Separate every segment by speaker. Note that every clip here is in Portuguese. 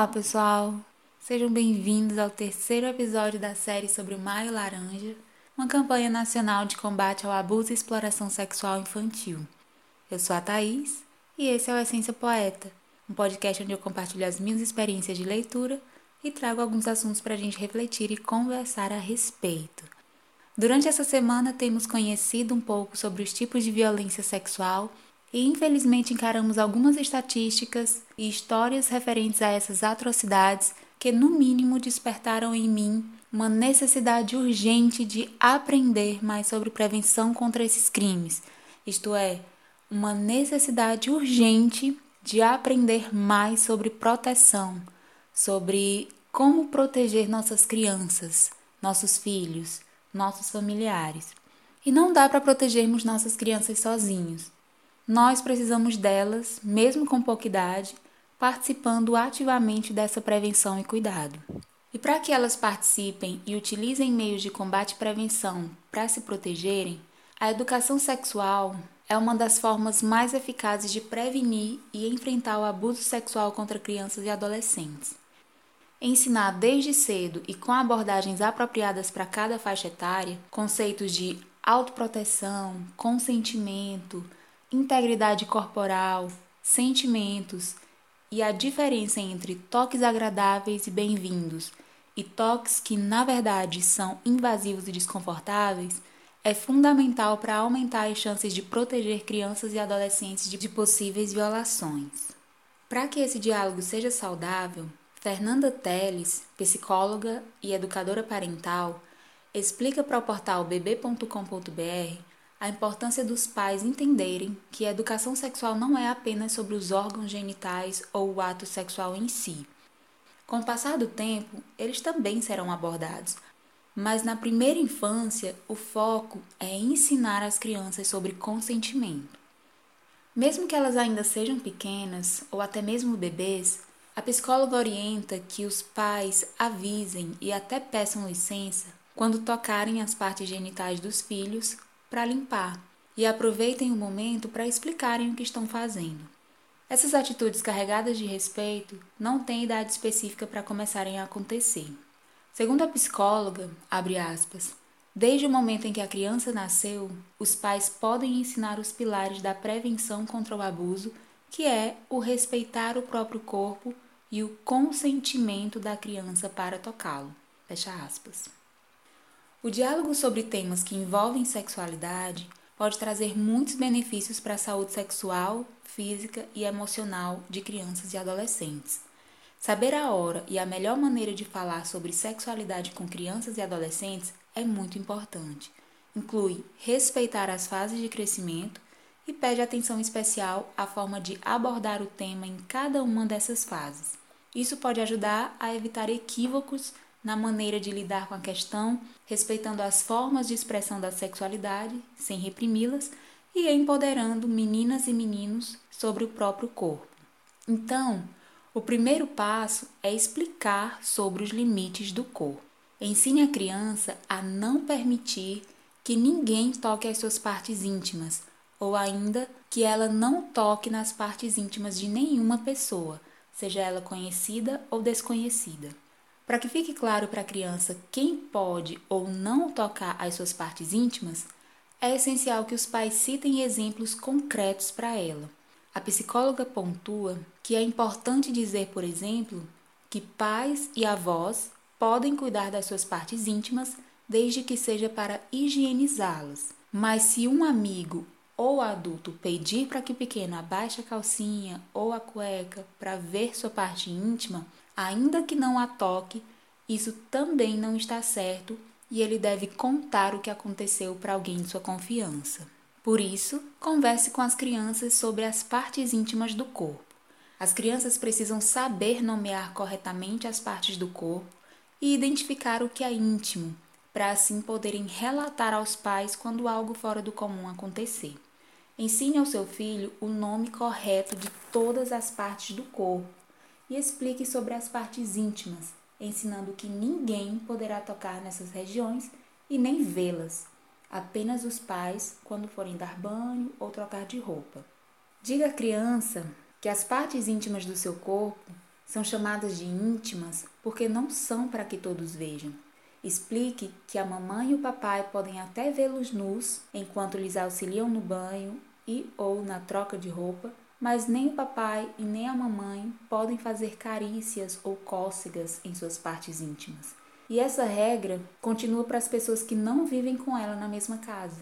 Speaker 1: Olá, pessoal! Sejam bem-vindos ao terceiro episódio da série sobre o Maio Laranja, uma campanha nacional de combate ao abuso e exploração sexual infantil. Eu sou a Thaís e esse é o Essência Poeta, um podcast onde eu compartilho as minhas experiências de leitura e trago alguns assuntos para a gente refletir e conversar a respeito. Durante essa semana, temos conhecido um pouco sobre os tipos de violência sexual e infelizmente encaramos algumas estatísticas e histórias referentes a essas atrocidades que, no mínimo, despertaram em mim uma necessidade urgente de aprender mais sobre prevenção contra esses crimes, isto é, uma necessidade urgente de aprender mais sobre proteção, sobre como proteger nossas crianças, nossos filhos, nossos familiares. E não dá para protegermos nossas crianças sozinhos. Nós precisamos delas, mesmo com pouca idade, participando ativamente dessa prevenção e cuidado. E para que elas participem e utilizem meios de combate e prevenção para se protegerem, a educação sexual é uma das formas mais eficazes de prevenir e enfrentar o abuso sexual contra crianças e adolescentes. Ensinar desde cedo e com abordagens apropriadas para cada faixa etária conceitos de autoproteção, consentimento, integridade corporal, sentimentos e a diferença entre toques agradáveis e bem-vindos e toques que na verdade são invasivos e desconfortáveis é fundamental para aumentar as chances de proteger crianças e adolescentes de possíveis violações. Para que esse diálogo seja saudável, Fernanda Teles, psicóloga e educadora parental, explica para o portal bb.com.br a importância dos pais entenderem que a educação sexual não é apenas sobre os órgãos genitais ou o ato sexual em si. Com o passar do tempo, eles também serão abordados, mas na primeira infância, o foco é ensinar as crianças sobre consentimento. Mesmo que elas ainda sejam pequenas ou até mesmo bebês, a psicóloga orienta que os pais avisem e até peçam licença quando tocarem as partes genitais dos filhos para limpar e aproveitem o momento para explicarem o que estão fazendo. Essas atitudes carregadas de respeito não têm idade específica para começarem a acontecer. Segundo a psicóloga, aspas, desde o momento em que a criança nasceu, os pais podem ensinar os pilares da prevenção contra o abuso, que é o respeitar o próprio corpo e o consentimento da criança para tocá-lo. Fecha aspas. O diálogo sobre temas que envolvem sexualidade pode trazer muitos benefícios para a saúde sexual, física e emocional de crianças e adolescentes. Saber a hora e a melhor maneira de falar sobre sexualidade com crianças e adolescentes é muito importante. Inclui respeitar as fases de crescimento e pede atenção especial à forma de abordar o tema em cada uma dessas fases. Isso pode ajudar a evitar equívocos na maneira de lidar com a questão, respeitando as formas de expressão da sexualidade, sem reprimi-las, e empoderando meninas e meninos sobre o próprio corpo. Então, o primeiro passo é explicar sobre os limites do corpo. Ensine a criança a não permitir que ninguém toque as suas partes íntimas, ou ainda que ela não toque nas partes íntimas de nenhuma pessoa, seja ela conhecida ou desconhecida. Para que fique claro para a criança quem pode ou não tocar as suas partes íntimas, é essencial que os pais citem exemplos concretos para ela. A psicóloga pontua que é importante dizer, por exemplo, que pais e avós podem cuidar das suas partes íntimas desde que seja para higienizá-las. Mas se um amigo ou adulto pedir para que o pequeno abaixe a calcinha ou a cueca para ver sua parte íntima, ainda que não a toque, isso também não está certo e ele deve contar o que aconteceu para alguém de sua confiança. Por isso, converse com as crianças sobre as partes íntimas do corpo. As crianças precisam saber nomear corretamente as partes do corpo e identificar o que é íntimo, para assim poderem relatar aos pais quando algo fora do comum acontecer. Ensine ao seu filho o nome correto de todas as partes do corpo e explique sobre as partes íntimas, ensinando que ninguém poderá tocar nessas regiões e nem vê-las, apenas os pais quando forem dar banho ou trocar de roupa. Diga à criança que as partes íntimas do seu corpo São chamadas de íntimas porque não são para que todos vejam. Explique que a mamãe e o papai podem até vê-los nus enquanto lhes auxiliam no banho e ou na troca de roupa, mas nem o papai e nem a mamãe podem fazer carícias ou cócegas em suas partes íntimas. E essa regra continua para as pessoas que não vivem com ela na mesma casa.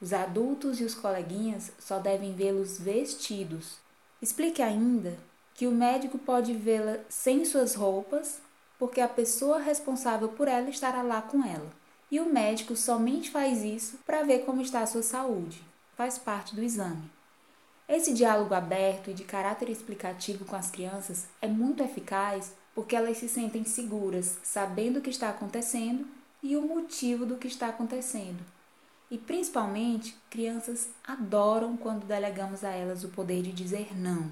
Speaker 1: Os adultos e os coleguinhas só devem vê-los vestidos. Explique ainda que o médico pode vê-la sem suas roupas, porque a pessoa responsável por ela estará lá com ela. E o médico somente faz isso para ver como está a sua saúde. Faz parte do exame. Esse diálogo aberto e de caráter explicativo com as crianças é muito eficaz porque elas se sentem seguras, sabendo o que está acontecendo e o motivo do que está acontecendo. E principalmente, crianças adoram quando delegamos a elas o poder de dizer não.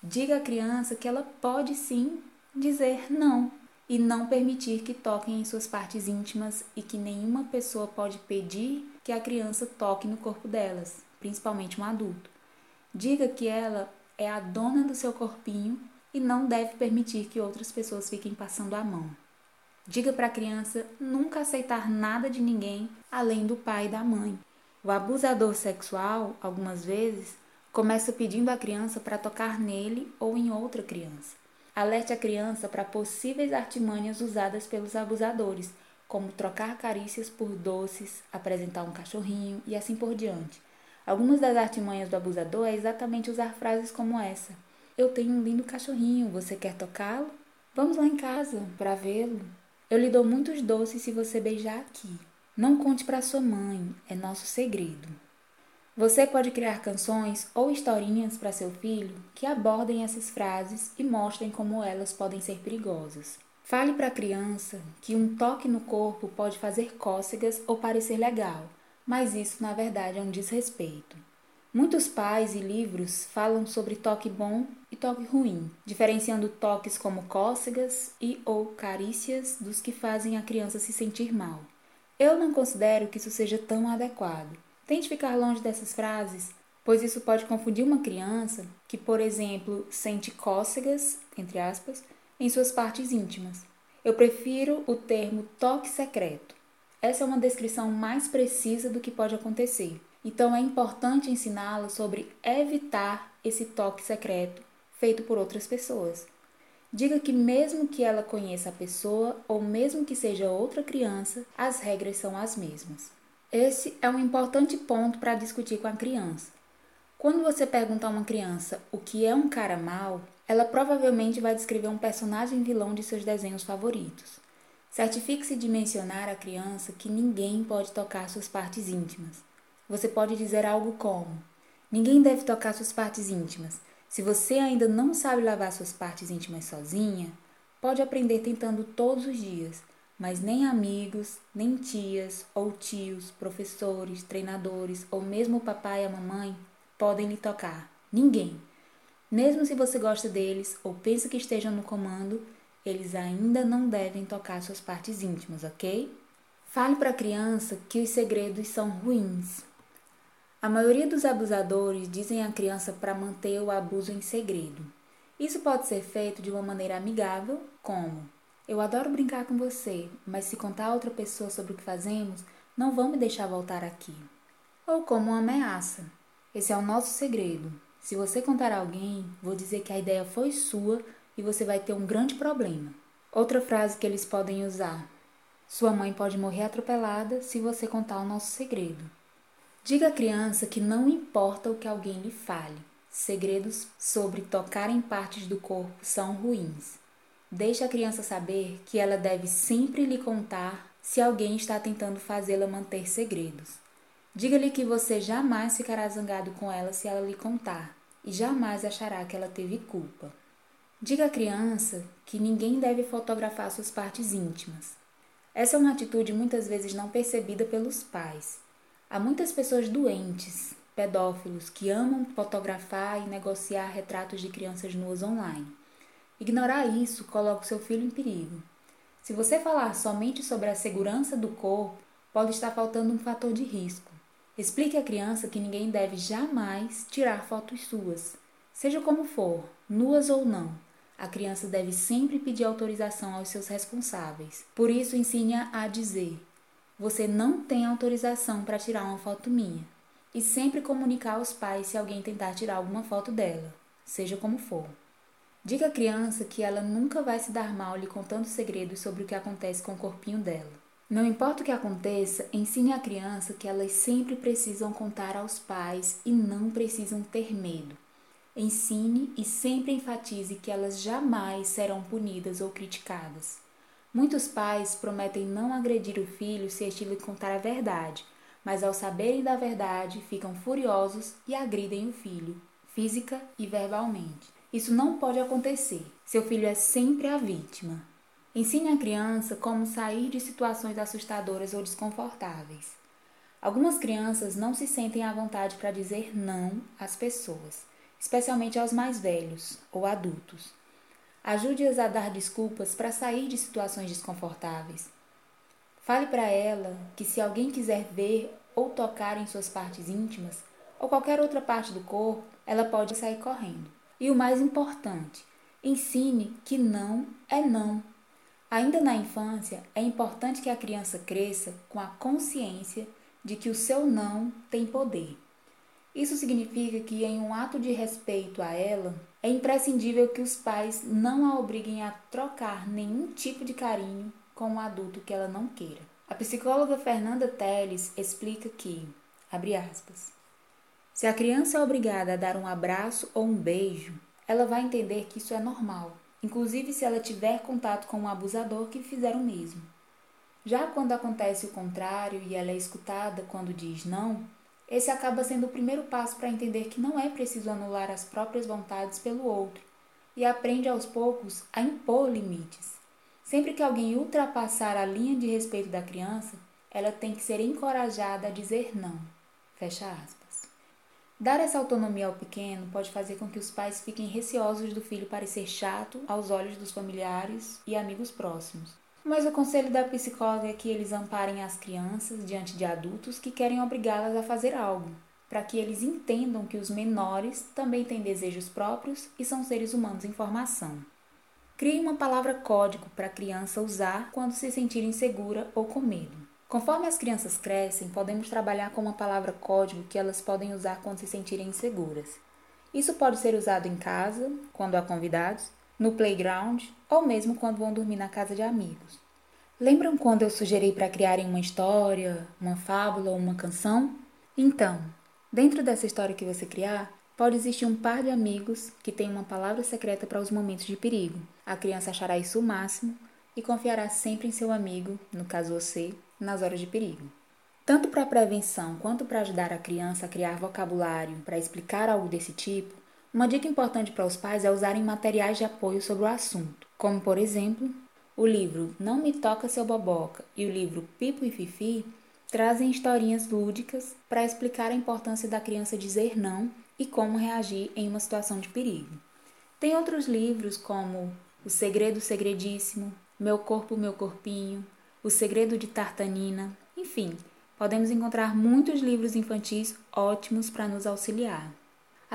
Speaker 1: Diga à criança que ela pode sim dizer não e não permitir que toquem em suas partes íntimas e que nenhuma pessoa pode pedir que a criança toque no corpo delas, principalmente um adulto. Diga que ela é a dona do seu corpinho e não deve permitir que outras pessoas fiquem passando a mão. Diga para a criança nunca aceitar nada de ninguém além do pai e da mãe. O abusador sexual, algumas vezes, Começa pedindo à criança para tocar nele ou em outra criança. Alerte a criança para possíveis artimanhas usadas pelos abusadores, como trocar carícias por doces, apresentar um cachorrinho e assim por diante. Algumas das artimanhas do abusador é exatamente usar frases como essa: Eu tenho um lindo cachorrinho, você quer tocá-lo? Vamos lá em casa para vê-lo. Eu lhe dou muitos doces se você beijar aqui. Não conte para sua mãe, é nosso segredo. Você pode criar canções ou historinhas para seu filho que abordem essas frases e mostrem como elas podem ser perigosas. Fale para a criança que um toque no corpo pode fazer cócegas ou parecer legal, mas isso na verdade é um desrespeito. Muitos pais e livros falam sobre toque bom e toque ruim, diferenciando toques como cócegas e ou carícias dos que fazem a criança se sentir mal. Eu não considero que isso seja tão adequado. Tente ficar longe dessas frases, pois isso pode confundir uma criança que, por exemplo, sente cócegas, entre aspas, em suas partes íntimas. Eu prefiro o termo toque secreto. Essa é uma descrição mais precisa do que pode acontecer. Então é importante ensiná-la sobre evitar esse toque secreto feito por outras pessoas. Diga que, mesmo que ela conheça a pessoa ou mesmo que seja outra criança, as regras são as mesmas. Esse é um importante ponto para discutir com a criança. Quando você pergunta a uma criança o que é um cara mal, ela provavelmente vai descrever um personagem vilão de seus desenhos favoritos. Certifique-se de mencionar à criança que ninguém pode tocar suas partes íntimas. Você pode dizer algo como: Ninguém deve tocar suas partes íntimas. Se você ainda não sabe lavar suas partes íntimas sozinha, pode aprender tentando todos os dias mas nem amigos, nem tias ou tios, professores, treinadores ou mesmo o papai e a mamãe podem lhe tocar. Ninguém. Mesmo se você gosta deles ou pensa que estejam no comando, eles ainda não devem tocar suas partes íntimas, ok? Fale para a criança que os segredos são ruins. A maioria dos abusadores dizem à criança para manter o abuso em segredo. Isso pode ser feito de uma maneira amigável, como eu adoro brincar com você, mas se contar a outra pessoa sobre o que fazemos, não vão me deixar voltar aqui. Ou como uma ameaça. Esse é o nosso segredo. Se você contar a alguém, vou dizer que a ideia foi sua e você vai ter um grande problema. Outra frase que eles podem usar: Sua mãe pode morrer atropelada se você contar o nosso segredo. Diga à criança que não importa o que alguém lhe fale. Segredos sobre tocar em partes do corpo são ruins. Deixe a criança saber que ela deve sempre lhe contar se alguém está tentando fazê-la manter segredos. Diga-lhe que você jamais ficará zangado com ela se ela lhe contar e jamais achará que ela teve culpa. Diga à criança que ninguém deve fotografar suas partes íntimas. Essa é uma atitude muitas vezes não percebida pelos pais. Há muitas pessoas doentes, pedófilos, que amam fotografar e negociar retratos de crianças nuas online. Ignorar isso coloca o seu filho em perigo. Se você falar somente sobre a segurança do corpo, pode estar faltando um fator de risco. Explique à criança que ninguém deve jamais tirar fotos suas, seja como for, nuas ou não. A criança deve sempre pedir autorização aos seus responsáveis. Por isso, ensine-a a dizer: Você não tem autorização para tirar uma foto minha. E sempre comunicar aos pais se alguém tentar tirar alguma foto dela, seja como for. Diga à criança que ela nunca vai se dar mal lhe contando segredos sobre o que acontece com o corpinho dela. Não importa o que aconteça, ensine à criança que elas sempre precisam contar aos pais e não precisam ter medo. Ensine e sempre enfatize que elas jamais serão punidas ou criticadas. Muitos pais prometem não agredir o filho se este lhe contar a verdade, mas ao saberem da verdade ficam furiosos e agridem o filho, física e verbalmente. Isso não pode acontecer. Seu filho é sempre a vítima. Ensine a criança como sair de situações assustadoras ou desconfortáveis. Algumas crianças não se sentem à vontade para dizer não às pessoas especialmente aos mais velhos ou adultos. Ajude-as a dar desculpas para sair de situações desconfortáveis. Fale para ela que se alguém quiser ver ou tocar em suas partes íntimas ou qualquer outra parte do corpo, ela pode sair correndo. E o mais importante, ensine que não é não. Ainda na infância, é importante que a criança cresça com a consciência de que o seu não tem poder. Isso significa que, em um ato de respeito a ela, é imprescindível que os pais não a obriguem a trocar nenhum tipo de carinho com um adulto que ela não queira. A psicóloga Fernanda Teles explica que, abre aspas, se a criança é obrigada a dar um abraço ou um beijo, ela vai entender que isso é normal, inclusive se ela tiver contato com um abusador que fizer o mesmo. Já quando acontece o contrário e ela é escutada quando diz não, esse acaba sendo o primeiro passo para entender que não é preciso anular as próprias vontades pelo outro e aprende aos poucos a impor limites. Sempre que alguém ultrapassar a linha de respeito da criança, ela tem que ser encorajada a dizer não. Fecha aspas. Dar essa autonomia ao pequeno pode fazer com que os pais fiquem receosos do filho parecer chato aos olhos dos familiares e amigos próximos mas o conselho da psicóloga é que eles amparem as crianças diante de adultos que querem obrigá-las a fazer algo, para que eles entendam que os menores também têm desejos próprios e são seres humanos em formação. Crie uma palavra código para a criança usar quando se sentir insegura ou com medo. Conforme as crianças crescem, podemos trabalhar com uma palavra código que elas podem usar quando se sentirem inseguras. Isso pode ser usado em casa, quando há convidados, no playground ou mesmo quando vão dormir na casa de amigos. Lembram quando eu sugeri para criarem uma história, uma fábula ou uma canção? Então, dentro dessa história que você criar, pode existir um par de amigos que tem uma palavra secreta para os momentos de perigo. A criança achará isso o máximo e confiará sempre em seu amigo, no caso você, nas horas de perigo. Tanto para prevenção quanto para ajudar a criança a criar vocabulário para explicar algo desse tipo, uma dica importante para os pais é usarem materiais de apoio sobre o assunto, como por exemplo, o livro Não Me Toca Seu Boboca e o livro Pipo e Fifi trazem historinhas lúdicas para explicar a importância da criança dizer não e como reagir em uma situação de perigo. Tem outros livros como O Segredo Segredíssimo, Meu Corpo, Meu Corpinho, O Segredo de Tartanina, enfim, podemos encontrar muitos livros infantis ótimos para nos auxiliar.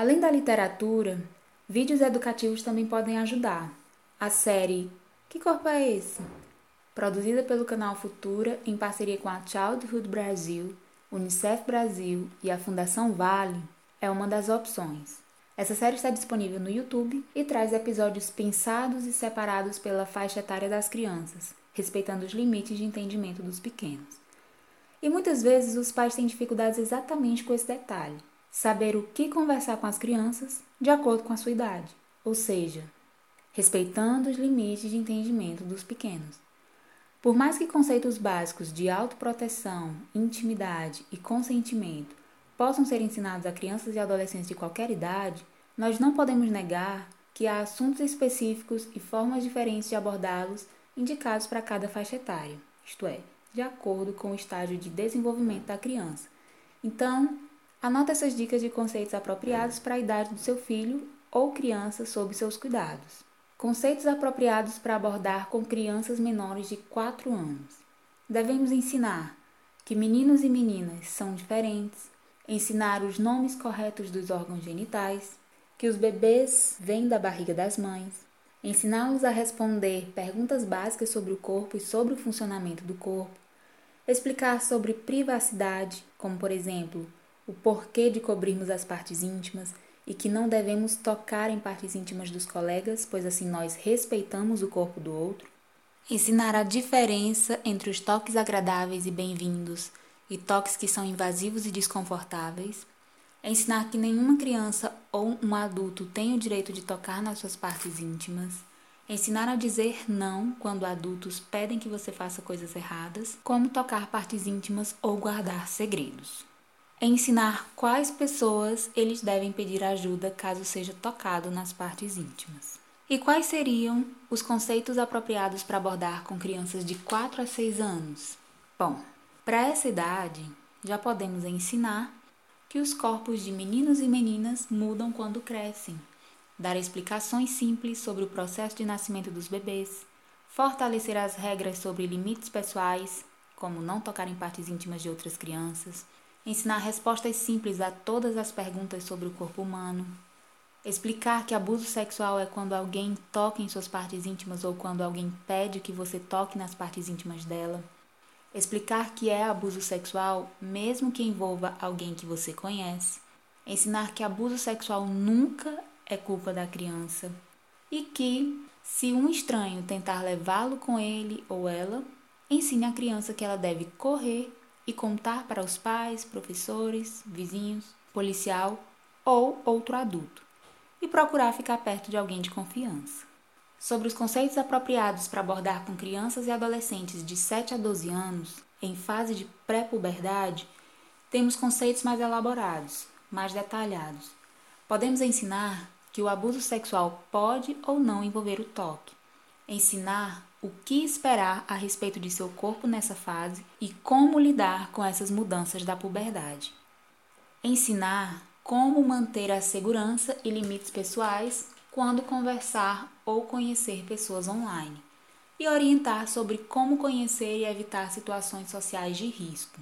Speaker 1: Além da literatura, vídeos educativos também podem ajudar. A série Que Corpo é Esse? Produzida pelo canal Futura em parceria com a Childhood Brasil, Unicef Brasil e a Fundação Vale, é uma das opções. Essa série está disponível no YouTube e traz episódios pensados e separados pela faixa etária das crianças, respeitando os limites de entendimento dos pequenos. E muitas vezes os pais têm dificuldades exatamente com esse detalhe saber o que conversar com as crianças de acordo com a sua idade, ou seja, respeitando os limites de entendimento dos pequenos. Por mais que conceitos básicos de autoproteção, intimidade e consentimento possam ser ensinados a crianças e adolescentes de qualquer idade, nós não podemos negar que há assuntos específicos e formas diferentes de abordá-los indicados para cada faixa etária, isto é, de acordo com o estágio de desenvolvimento da criança. Então, Anota essas dicas de conceitos apropriados para a idade do seu filho ou criança sob seus cuidados. Conceitos apropriados para abordar com crianças menores de 4 anos. Devemos ensinar que meninos e meninas são diferentes, ensinar os nomes corretos dos órgãos genitais, que os bebês vêm da barriga das mães, ensiná-los a responder perguntas básicas sobre o corpo e sobre o funcionamento do corpo, explicar sobre privacidade, como por exemplo, o porquê de cobrirmos as partes íntimas e que não devemos tocar em partes íntimas dos colegas, pois assim nós respeitamos o corpo do outro. Ensinar a diferença entre os toques agradáveis e bem-vindos e toques que são invasivos e desconfortáveis. Ensinar que nenhuma criança ou um adulto tem o direito de tocar nas suas partes íntimas. Ensinar a dizer não quando adultos pedem que você faça coisas erradas, como tocar partes íntimas ou guardar segredos. Ensinar quais pessoas eles devem pedir ajuda caso seja tocado nas partes íntimas. E quais seriam os conceitos apropriados para abordar com crianças de 4 a 6 anos? Bom, para essa idade, já podemos ensinar que os corpos de meninos e meninas mudam quando crescem, dar explicações simples sobre o processo de nascimento dos bebês, fortalecer as regras sobre limites pessoais, como não tocar em partes íntimas de outras crianças, ensinar respostas simples a todas as perguntas sobre o corpo humano, explicar que abuso sexual é quando alguém toca em suas partes íntimas ou quando alguém pede que você toque nas partes íntimas dela. Explicar que é abuso sexual, mesmo que envolva alguém que você conhece, ensinar que abuso sexual nunca é culpa da criança. E que, se um estranho tentar levá-lo com ele ou ela, ensine a criança que ela deve correr e contar para os pais, professores, vizinhos, policial ou outro adulto, e procurar ficar perto de alguém de confiança. Sobre os conceitos apropriados para abordar com crianças e adolescentes de 7 a 12 anos, em fase de pré-puberdade, temos conceitos mais elaborados, mais detalhados. Podemos ensinar que o abuso sexual pode ou não envolver o toque, ensinar o que esperar a respeito de seu corpo nessa fase e como lidar com essas mudanças da puberdade. Ensinar como manter a segurança e limites pessoais quando conversar ou conhecer pessoas online, e orientar sobre como conhecer e evitar situações sociais de risco.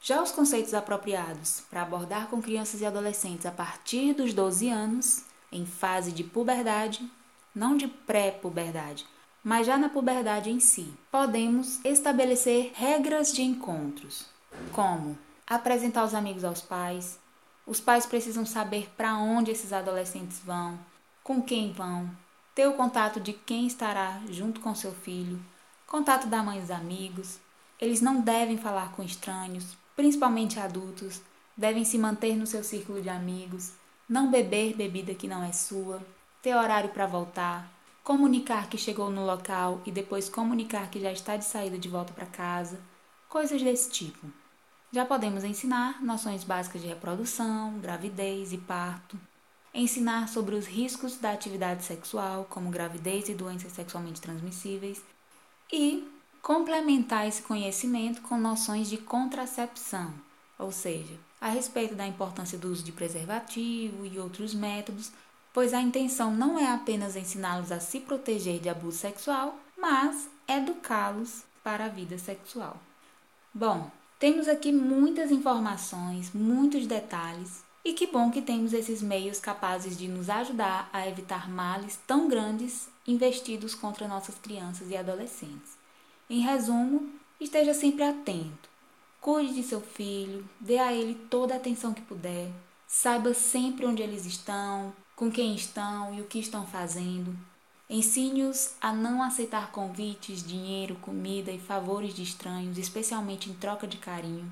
Speaker 1: Já os conceitos apropriados para abordar com crianças e adolescentes a partir dos 12 anos, em fase de puberdade, não de pré-puberdade, mas já na puberdade em si, podemos estabelecer regras de encontros, como apresentar os amigos aos pais, os pais precisam saber para onde esses adolescentes vão, com quem vão, ter o contato de quem estará junto com seu filho, contato da mãe dos amigos. Eles não devem falar com estranhos, principalmente adultos, devem se manter no seu círculo de amigos, não beber bebida que não é sua, ter horário para voltar, comunicar que chegou no local e depois comunicar que já está de saída de volta para casa, coisas desse tipo. Já podemos ensinar noções básicas de reprodução, gravidez e parto, ensinar sobre os riscos da atividade sexual, como gravidez e doenças sexualmente transmissíveis, e complementar esse conhecimento com noções de contracepção, ou seja, a respeito da importância do uso de preservativo e outros métodos, pois a intenção não é apenas ensiná-los a se proteger de abuso sexual, mas educá-los para a vida sexual. Bom, temos aqui muitas informações, muitos detalhes e que bom que temos esses meios capazes de nos ajudar a evitar males tão grandes investidos contra nossas crianças e adolescentes. Em resumo, esteja sempre atento. Cuide de seu filho, dê a ele toda a atenção que puder. Saiba sempre onde eles estão, com quem estão e o que estão fazendo. Ensine-os a não aceitar convites, dinheiro, comida e favores de estranhos, especialmente em troca de carinho.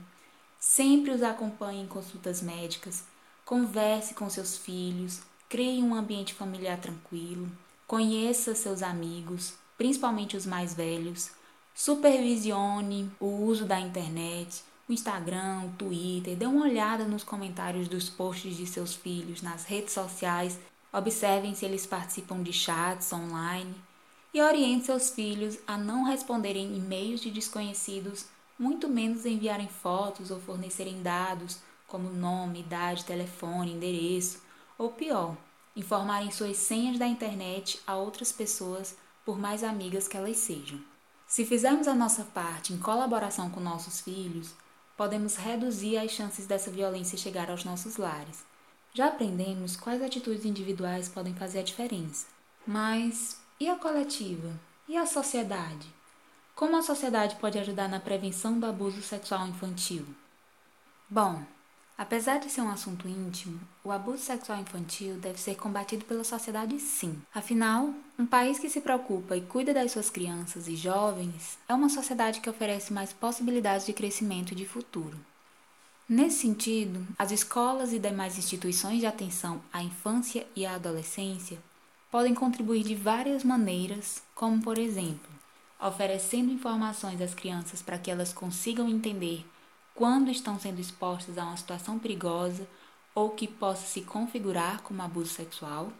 Speaker 1: Sempre os acompanhe em consultas médicas. Converse com seus filhos, crie um ambiente familiar tranquilo, conheça seus amigos, principalmente os mais velhos, supervisione o uso da internet, o Instagram, o Twitter, dê uma olhada nos comentários dos posts de seus filhos nas redes sociais, observem se eles participam de chats online e oriente seus filhos a não responderem e-mails de desconhecidos, muito menos enviarem fotos ou fornecerem dados como nome, idade, telefone, endereço, ou pior, informarem suas senhas da internet a outras pessoas, por mais amigas que elas sejam. Se fizermos a nossa parte em colaboração com nossos filhos, podemos reduzir as chances dessa violência chegar aos nossos lares. Já aprendemos quais atitudes individuais podem fazer a diferença. Mas e a coletiva? E a sociedade? Como a sociedade pode ajudar na prevenção do abuso sexual infantil? Bom, apesar de ser um assunto íntimo, o abuso sexual infantil deve ser combatido pela sociedade sim. Afinal, um país que se preocupa e cuida das suas crianças e jovens é uma sociedade que oferece mais possibilidades de crescimento e de futuro. Nesse sentido, as escolas e demais instituições de atenção à infância e à adolescência podem contribuir de várias maneiras, como por exemplo, oferecendo informações às crianças para que elas consigam entender quando estão sendo expostas a uma situação perigosa ou que possa se configurar como abuso sexual,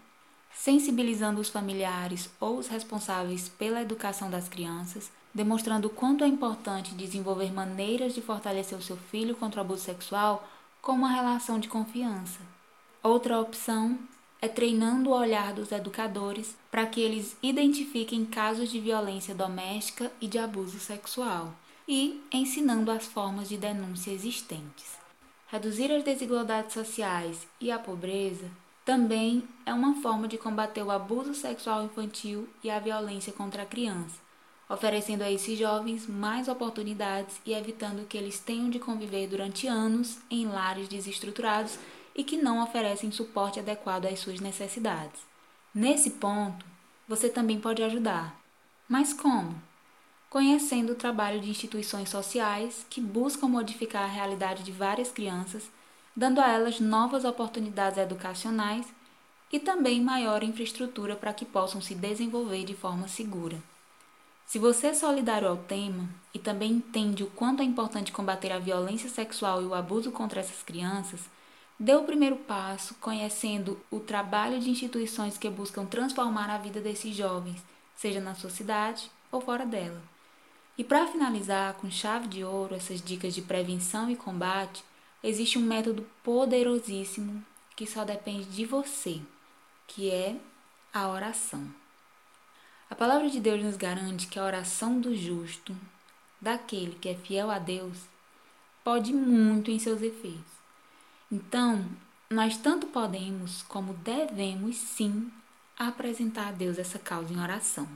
Speaker 1: sensibilizando os familiares ou os responsáveis pela educação das crianças, demonstrando o quanto é importante desenvolver maneiras de fortalecer o seu filho contra o abuso sexual com uma relação de confiança. Outra opção é treinando o olhar dos educadores para que eles identifiquem casos de violência doméstica e de abuso sexual e ensinando as formas de denúncia existentes. Reduzir as desigualdades sociais e a pobreza também é uma forma de combater o abuso sexual infantil e a violência contra a criança, oferecendo a esses jovens mais oportunidades e evitando que eles tenham de conviver durante anos em lares desestruturados e que não oferecem suporte adequado às suas necessidades. Nesse ponto, você também pode ajudar. Mas como? Conhecendo o trabalho de instituições sociais que buscam modificar a realidade de várias crianças, dando a elas novas oportunidades educacionais e também maior infraestrutura para que possam se desenvolver de forma segura. Se você é solidário ao tema e também entende o quanto é importante combater a violência sexual e o abuso contra essas crianças, Dê o primeiro passo conhecendo o trabalho de instituições que buscam transformar a vida desses jovens, seja na sua cidade ou fora dela. E para finalizar com chave de ouro essas dicas de prevenção e combate, existe um método poderosíssimo que só depende de você, que é a oração. A palavra de Deus nos garante que a oração do justo, daquele que é fiel a Deus, pode muito em seus efeitos. Então, nós tanto podemos como devemos sim apresentar a Deus essa causa em oração.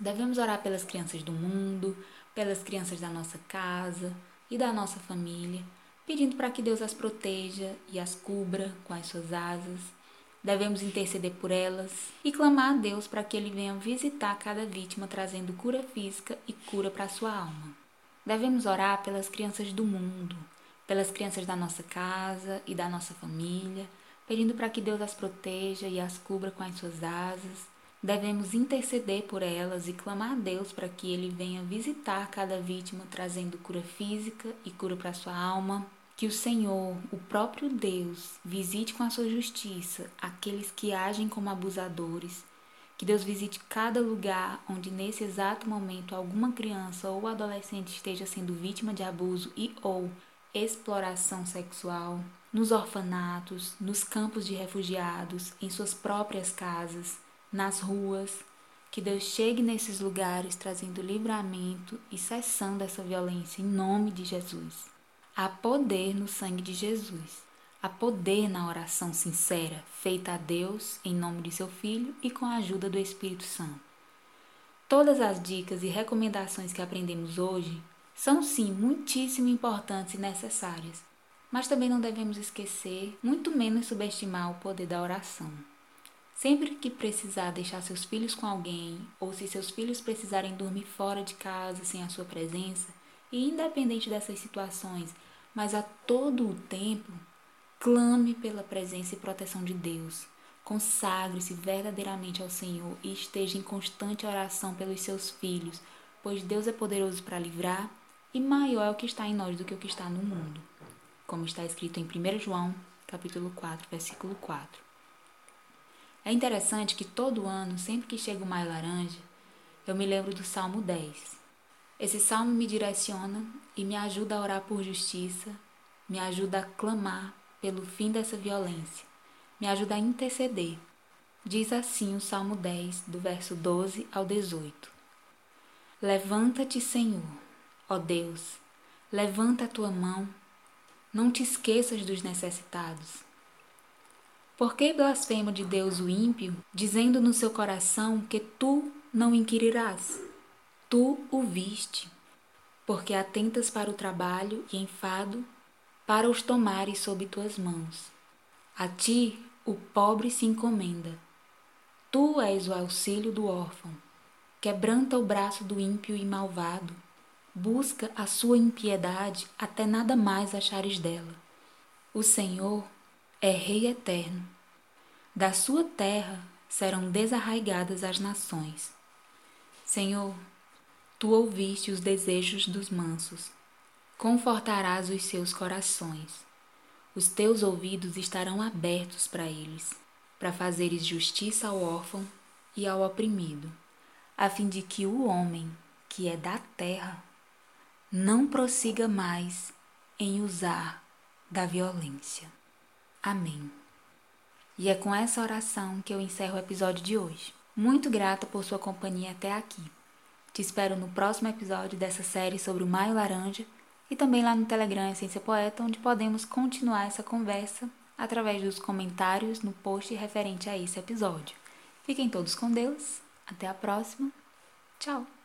Speaker 1: Devemos orar pelas crianças do mundo, pelas crianças da nossa casa e da nossa família, pedindo para que Deus as proteja e as cubra com as suas asas. Devemos interceder por elas e clamar a Deus para que Ele venha visitar cada vítima, trazendo cura física e cura para a sua alma. Devemos orar pelas crianças do mundo, pelas crianças da nossa casa e da nossa família, pedindo para que Deus as proteja e as cubra com as suas asas. Devemos interceder por elas e clamar a Deus para que Ele venha visitar cada vítima, trazendo cura física e cura para sua alma. Que o Senhor, o próprio Deus, visite com a sua justiça aqueles que agem como abusadores. Que Deus visite cada lugar onde nesse exato momento alguma criança ou adolescente esteja sendo vítima de abuso e ou exploração sexual, nos orfanatos, nos campos de refugiados, em suas próprias casas, nas ruas. Que Deus chegue nesses lugares trazendo livramento e cessando essa violência em nome de Jesus. Há poder no sangue de Jesus. Há poder na oração sincera, feita a Deus em nome de seu Filho e com a ajuda do Espírito Santo. Todas as dicas e recomendações que aprendemos hoje são sim muitíssimo importantes e necessárias, mas também não devemos esquecer, muito menos subestimar o poder da oração. Sempre que precisar deixar seus filhos com alguém, ou se seus filhos precisarem dormir fora de casa sem a sua presença, e independente dessas situações, mas a todo o tempo, clame pela presença e proteção de Deus. Consagre-se verdadeiramente ao Senhor e esteja em constante oração pelos seus filhos, pois Deus é poderoso para livrar e maior é o que está em nós do que o que está no mundo, como está escrito em 1 João, capítulo 4, versículo 4. É interessante que todo ano, sempre que chega o Maio Laranja, eu me lembro do Salmo 10. Esse salmo me direciona e me ajuda a orar por justiça, me ajuda a clamar pelo fim dessa violência, me ajuda a interceder. Diz assim o Salmo 10, do verso 12 ao 18: Levanta-te, Senhor Ó Deus, levanta a tua mão, não te esqueças dos necessitados. Por que blasfema de Deus o ímpio, dizendo no seu coração que tu não inquirirás? Tu o viste, porque atentas para o trabalho e enfado, para os tomares sob tuas mãos. A ti o pobre se encomenda. Tu és o auxílio do órfão. Quebranta o braço do ímpio e malvado. Busca a sua impiedade até nada mais achares dela. O Senhor é Rei eterno. Da sua terra serão desarraigadas as nações. Senhor, tu ouviste os desejos dos mansos, confortarás os seus corações. Os teus ouvidos estarão abertos para eles, para fazeres justiça ao órfão e ao oprimido, a fim de que o homem, que é da terra, não prossiga mais em usar da violência. Amém. E é com essa oração que eu encerro o episódio de hoje. Muito grata por sua companhia até aqui. Te espero no próximo episódio dessa série sobre o Maio Laranja e também lá no Telegram Essência Poeta, onde podemos continuar essa conversa através dos comentários no post referente a esse episódio. Fiquem todos com Deus. Até a próxima. Tchau!